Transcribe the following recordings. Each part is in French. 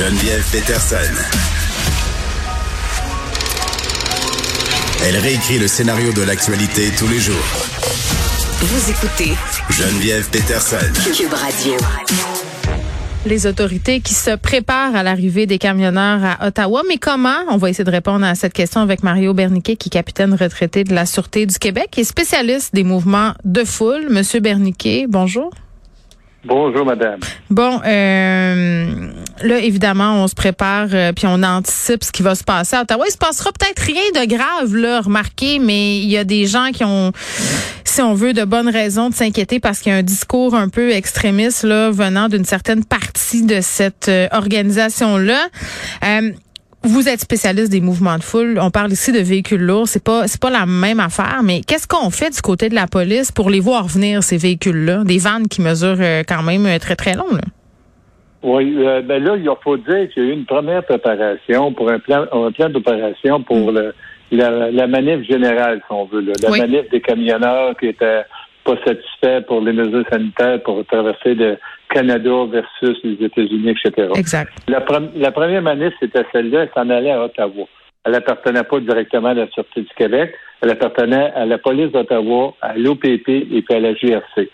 Geneviève Peterson. Elle réécrit le scénario de l'actualité tous les jours. Vous écoutez Geneviève Peterson. Cube Radio. Les autorités qui se préparent à l'arrivée des camionneurs à Ottawa. Mais comment? On va essayer de répondre à cette question avec Mario Berniquet, qui est capitaine retraité de la Sûreté du Québec et spécialiste des mouvements de foule. Monsieur Berniquet, bonjour. Bonjour, madame. Bon, euh, là, évidemment, on se prépare euh, puis on anticipe ce qui va se passer à Ottawa. Il se passera peut-être rien de grave, là, remarquez, mais il y a des gens qui ont, si on veut, de bonnes raisons de s'inquiéter parce qu'il y a un discours un peu extrémiste, là, venant d'une certaine partie de cette euh, organisation-là. Vous êtes spécialiste des mouvements de foule. On parle ici de véhicules lourds. C'est pas c'est pas la même affaire. Mais qu'est-ce qu'on fait du côté de la police pour les voir venir ces véhicules-là, des vannes qui mesurent euh, quand même euh, très très long là? Oui, euh, ben là, il faut dire qu'il y a eu une première préparation pour un plan, un plan d'opération pour le, la, la manif générale, si on veut, là. la Oui. manif des camionneurs qui étaient pas satisfaits pour les mesures sanitaires pour traverser le Canada versus les États-Unis, etc. Exact. La, pre- la première manif, c'était celle-là, elle s'en allait à Ottawa. Elle appartenait pas directement à la Sûreté du Québec, elle appartenait à la police d'Ottawa, à l'OPP et puis à la GRC.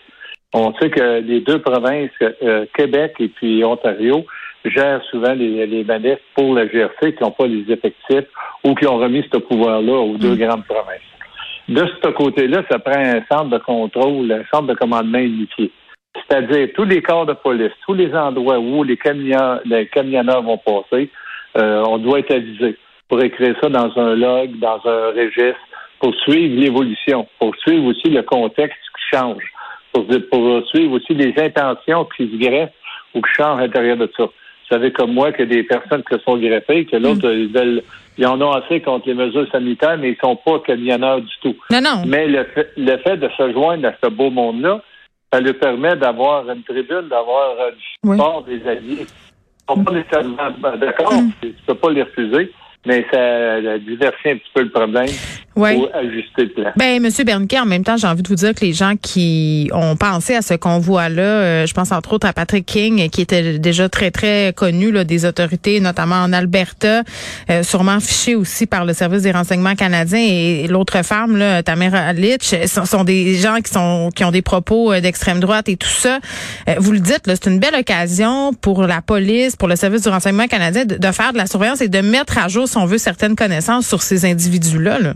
On sait que les deux provinces, euh, Québec et puis Ontario, gèrent souvent les, les manifs pour la GRC qui n'ont pas les effectifs ou qui ont remis ce pouvoir-là aux deux grandes provinces. De ce côté-là, ça prend un centre de contrôle, un centre de commandement unifié. C'est-à-dire tous les corps de police, tous les endroits où les camions, les camionneurs vont passer, euh, on doit être avisé pour écrire ça dans un log, dans un registre, pour suivre l'évolution, pour suivre aussi le contexte qui change, pour, pour suivre aussi les intentions qui se greffent ou qui changent à l'intérieur de ça. Vous savez comme moi a des personnes qui se sont greffées, que l'autre, ils, veulent- ils en ont assez contre les mesures sanitaires, mais ils sont pas camionneurs du tout. Non, non. Mais le fait, le fait de se joindre à ce beau monde-là, ça lui permet d'avoir une tribune, d'avoir euh, du Oui. support des alliés. Ils sont pas nécessairement ben, d'accord, tu peux pas les refuser, mais ça euh, diversifie un petit peu le problème Ouais. pour ajuster le plan. Ben, Monsieur Berniquet, en même temps, j'ai envie de vous dire que les gens qui ont pensé à ce convoi-là, euh, je pense entre autres à Patrick King, qui était déjà très, très connu là, des autorités, notamment en Alberta, euh, sûrement fiché aussi par le service des renseignements canadiens et l'autre femme, là, Tamara Litch, sont, sont des gens qui sont qui ont des propos euh, d'extrême droite et tout ça. Vous le dites, là, c'est une belle occasion pour la police, pour le service du renseignement canadien de, de faire de la surveillance et de mettre à jour, si on veut, certaines connaissances sur ces individus-là. Là.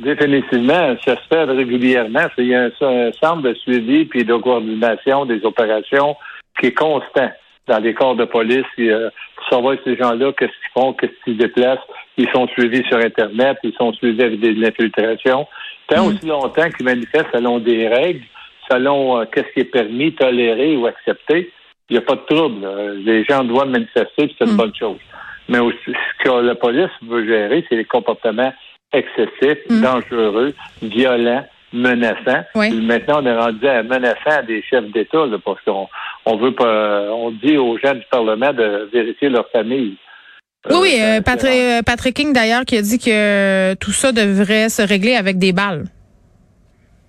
Définitivement, ça se fait régulièrement. Il y a un, un centre de suivi puis de coordination des opérations qui est constant dans les corps de police et, euh, pour savoir ces gens-là, qu'est-ce qu'ils font, qu'est-ce qu'ils déplacent. Ils sont suivis sur Internet, ils sont suivis avec des- de l'infiltration. Tant aussi longtemps qu'ils manifestent selon des règles, selon euh, qu'est-ce qui est permis, toléré ou accepté, il n'y a pas de trouble. là. Les gens doivent manifester, c'est une Mm. bonne chose. Mais aussi, ce que la police veut gérer, c'est les comportements excessifs, Mm. dangereux, violents, menaçants. Oui. Maintenant, on est rendu à menaçant des chefs d'État, là, parce qu'on on veut pas, on dit aux gens du Parlement de vérifier leur famille. Oui, oui, Euh, euh, Patrick, euh, Patrick King d'ailleurs qui a dit que euh, tout ça devrait se régler avec des balles.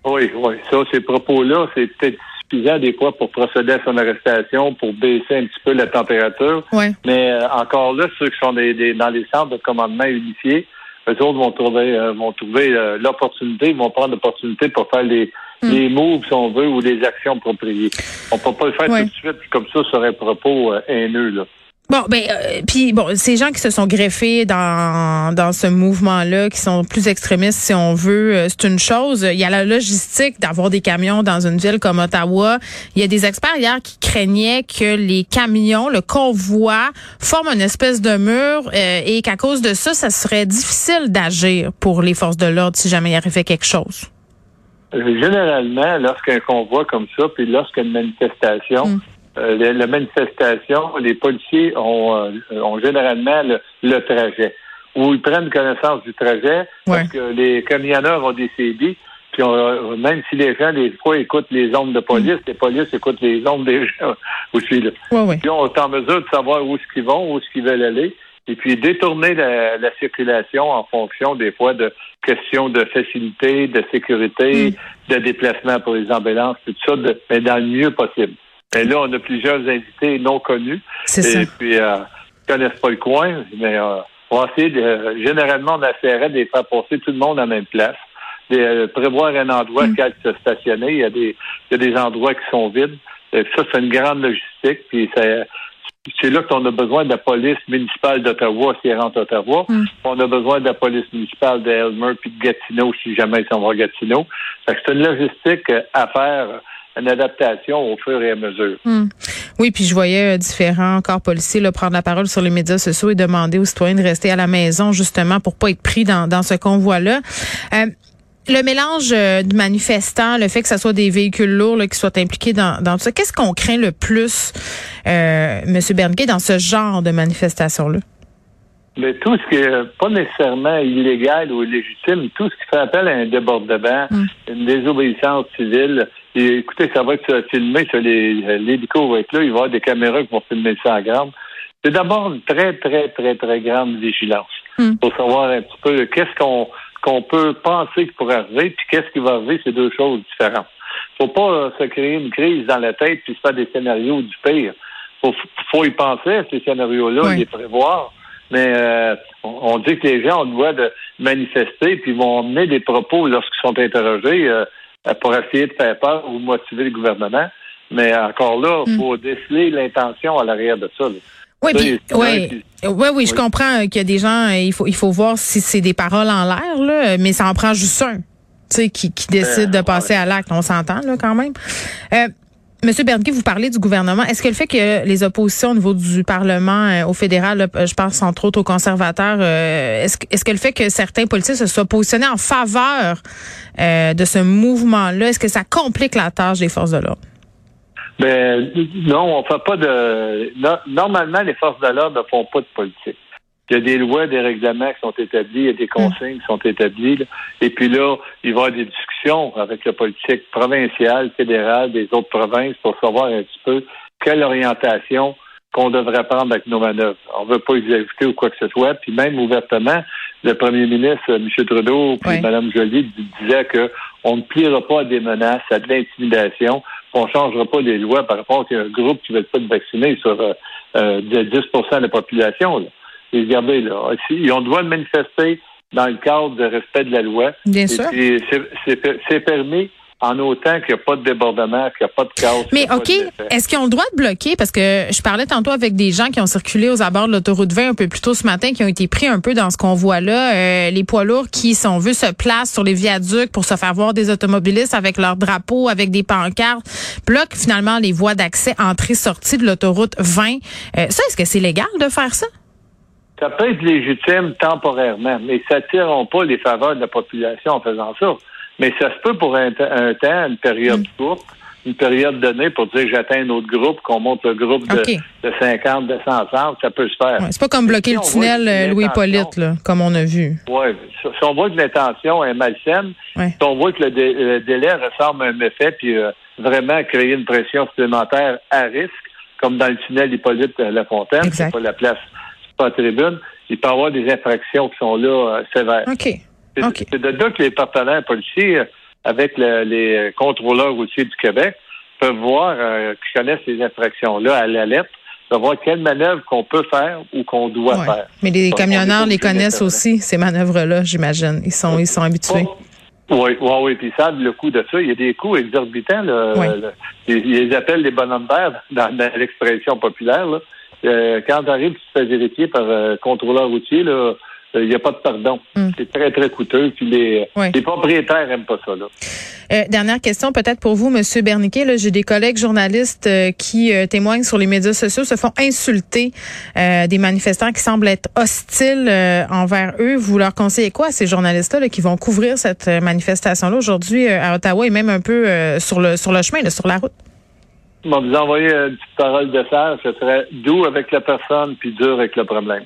Oui, oui. Ça, ces propos-là, c'est peut-être suffisant des fois pour procéder à son arrestation, pour baisser un petit peu la température. Ouais. Mais euh, encore là, ceux qui sont des- des- dans les centres de commandement unifiés, eux autres vont trouver, euh, vont trouver euh, l'opportunité, vont prendre l'opportunité pour faire les, Hmm. les moves, si on veut, ou les actions appropriées. On peut pas le faire tout de suite comme ça sur un propos euh, haineux. Là. Bon, ben, euh, puis bon, ces gens qui se sont greffés dans dans ce mouvement-là, qui sont plus extrémistes, si on veut, euh, c'est une chose. Il y a la logistique d'avoir des camions dans une ville comme Ottawa. Il y a des experts hier qui craignaient que les camions, le convoi, forment une espèce de mur euh, et qu'à cause de ça, ça serait difficile d'agir pour les forces de l'ordre si jamais il arrivait quelque chose. Généralement, lorsqu'un convoi comme ça, puis lorsqu'il y a une manifestation, Mm. Euh, la, la manifestation, les policiers ont, euh, ont généralement le, le trajet. Ou ils prennent connaissance du trajet parce Ouais. que les camionneurs ont des CB. Puis on- euh, même si les gens, des fois, écoutent les ondes de police, les polices écoutent les ondes des gens aussi. Là. Ouais, ouais. Puis on est en mesure de savoir où est-ce qu'ils vont, où est-ce qu'ils veulent aller, et puis détourner la, la circulation en fonction des fois de questions de facilité, de sécurité, de déplacement pour les ambulances, tout ça, de- mais dans le mieux possible. Mais là, on a plusieurs invités non connus. C'est ça. Et puis, euh, connaissent pas le coin, mais euh, on va essayer de, généralement, on essaierait de les faire passer tout le monde à la même place. De euh, prévoir un endroit Mm. quand se stationner. Il y, a des, il y a des endroits qui sont vides. Ça, c'est une grande logistique. Puis ça, c'est là qu'on a besoin de la police municipale d'Ottawa si elle rentre à Ottawa. Mm. On a besoin de la police municipale d'Elmer puis de Gatineau si jamais ils s'en vont à Gatineau. Fait que c'est une logistique à faire, une adaptation au fur et à mesure. Hmm. Oui, puis je voyais euh, différents corps policiers là, prendre la parole sur les médias sociaux et demander aux citoyens de rester à la maison justement pour pas être pris dans, dans ce convoi-là. Euh, le mélange euh, de manifestants, le fait que ce soit des véhicules lourds là, qui soient impliqués dans, dans tout ça, qu'est-ce qu'on craint le plus, euh, M. Bernquet, dans ce genre de manifestation-là? Mais tout ce qui est pas nécessairement illégal ou illégitime, tout ce qui fait appel à un débordement, Mm. une désobéissance civile, écoutez, ça va être filmé, ça, les, l'hélico va être là, il va y avoir des caméras qui vont filmer ça en grande. C'est d'abord une très, très, très, très grande vigilance Mm. pour savoir un petit peu qu'est-ce qu'on qu'on peut penser qui pourrait arriver, puis qu'est-ce qui va arriver, c'est deux choses différentes. Faut pas euh, se créer une crise dans la tête puis se faire des scénarios du pire. Faut, faut y penser à ces scénarios-là, Oui. les prévoir. Mais euh, on, on dit que les gens ont le droit de manifester puis vont emmener des propos lorsqu'ils sont interrogés euh, pour essayer de faire peur ou motiver le gouvernement. Mais encore là, il Mm. faut déceler l'intention à l'arrière de ça. là. Oui, Ça, il- oui, oui, oui, je comprends euh, qu'il y a des gens, euh, il faut, il faut voir si c'est des paroles en l'air, là, mais ça en prend juste un, tu sais, qui, qui décide Euh, de passer à l'acte. On s'entend, là, quand même. Euh, Monsieur Bernquet, vous parlez du gouvernement. Est-ce que le fait que les oppositions au niveau du Parlement, euh, au fédéral, là, je pense entre autres aux conservateurs, euh, est-ce, est-ce que le fait que certains politiciens se soient positionnés en faveur euh, de ce mouvement-là, est-ce que ça complique la tâche des forces de l'ordre? Ben, non, on fait pas de. no- Normalement, les forces de l'ordre ne font pas de politique. Il y a des lois, des règlements qui sont établis, il y a des consignes qui sont établies. là. Et puis là, il va y avoir des discussions avec la politique provinciale, fédérale, des autres provinces pour savoir un petit peu quelle orientation qu'on devrait prendre avec nos manœuvres. On ne veut pas les ajouter ou quoi que ce soit. Puis même ouvertement, le premier ministre, M. Trudeau, puis Oui. Mme Joly d- disait que on ne pliera pas à des menaces, à de l'intimidation, on ne changera pas les lois par rapport à un groupe qui ne veut pas être vacciné sur euh, euh, de 10 de la population. Là. Et regardez, là, ils ont le droit de manifester dans le cadre de respect de la loi. Bien Et sûr. c'est- permis en autant qu'il n'y a pas de débordement, qu'il n'y a pas de chaos. Mais OK, est-ce qu'ils ont le droit de bloquer? Parce que je parlais tantôt avec des gens qui ont circulé aux abords de l'autoroute 20 un peu plus tôt ce matin, qui ont été pris un peu dans ce convoi-là. Euh, les poids lourds qui, si on veut, se placent sur les viaducs pour se faire voir des automobilistes avec leurs drapeaux, avec des pancartes, bloquent finalement les voies d'accès entrée-sortie de l'autoroute 20. Euh, ça, est-ce que c'est légal de faire ça? Ça peut être légitime temporairement, mais ça tireront pas les faveurs de la population en faisant ça. Mais ça se peut pour un, te- un temps, une période Mm. courte, une période donnée pour dire j'atteins un autre groupe, qu'on monte le groupe de, de 50, de 100 ensemble, ça peut se faire. Ouais, c'est pas comme bloquer si le tunnel euh, Louis intention- Hippolyte, là, comme on a vu. Oui, si on voit que l'intention est malsaine, Ouais. si on voit que le, dé- le délai ressemble à un méfait, puis euh, vraiment créer une pression supplémentaire à risque, comme dans le tunnel Hippolyte La Fontaine, Exact. c'est pas la place, pas la tribune, il peut y avoir des infractions qui sont là euh, sévères. OK. C'est OK. c'est de là que les partenaires policiers, euh, avec le- les contrôleurs routiers du Québec, peuvent voir, euh, qui connaissent ces infractions-là à la lettre, de voir quelle manœuvre qu'on peut faire ou qu'on doit Ouais. faire. Mais les camionneurs les connaissent aussi, ces manœuvres-là, j'imagine. Ils sont, ils sont habitués. Oh, Oui, oui, oui, puis ils savent le coût de ça. Il y a des coûts exorbitants. Là, Oui. Le- ils, ils les appellent les bonhommes verts dans, dans l'expression populaire. Là. Euh, quand tu arrives, tu te fais vérifier par euh, contrôleur routier, là, euh, il n'y a pas de pardon. Mm. C'est très, très coûteux. Puis les, Oui. les propriétaires n'aiment pas ça. Là. Euh, dernière question peut-être pour vous, Monsieur Berniquet. Là, j'ai des collègues journalistes euh, qui euh, témoignent sur les médias sociaux, se font insulter euh, des manifestants qui semblent être hostiles euh, envers eux. Vous leur conseillez quoi à ces journalistes-là là, qui vont couvrir cette euh, manifestation-là aujourd'hui euh, à Ottawa et même un peu euh, sur le sur le chemin, là, sur la route? On vous envoyer une petite parole de sage, ce serait doux avec la personne puis dur avec le problème.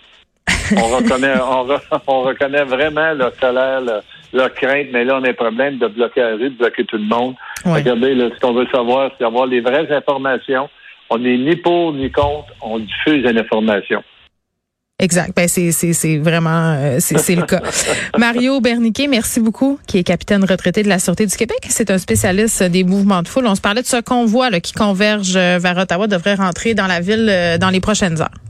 on reconnaît, on, re- on reconnaît vraiment leur colère, leur, leur crainte, mais là, on a un problème de bloquer la rue, de bloquer tout le monde. Ouais. Regardez, là, ce qu'on veut savoir, c'est avoir les vraies informations. On n'est ni pour ni contre, on diffuse une information. Exact. Ben c'est c'est c'est vraiment euh, c'est c'est le cas. Mario Berniquet, merci beaucoup, qui est capitaine retraité de la Sûreté du Québec. C'est un spécialiste des mouvements de foule. On se parlait de ce convoi là, qui converge euh, vers Ottawa devrait rentrer dans la ville euh, dans les prochaines heures.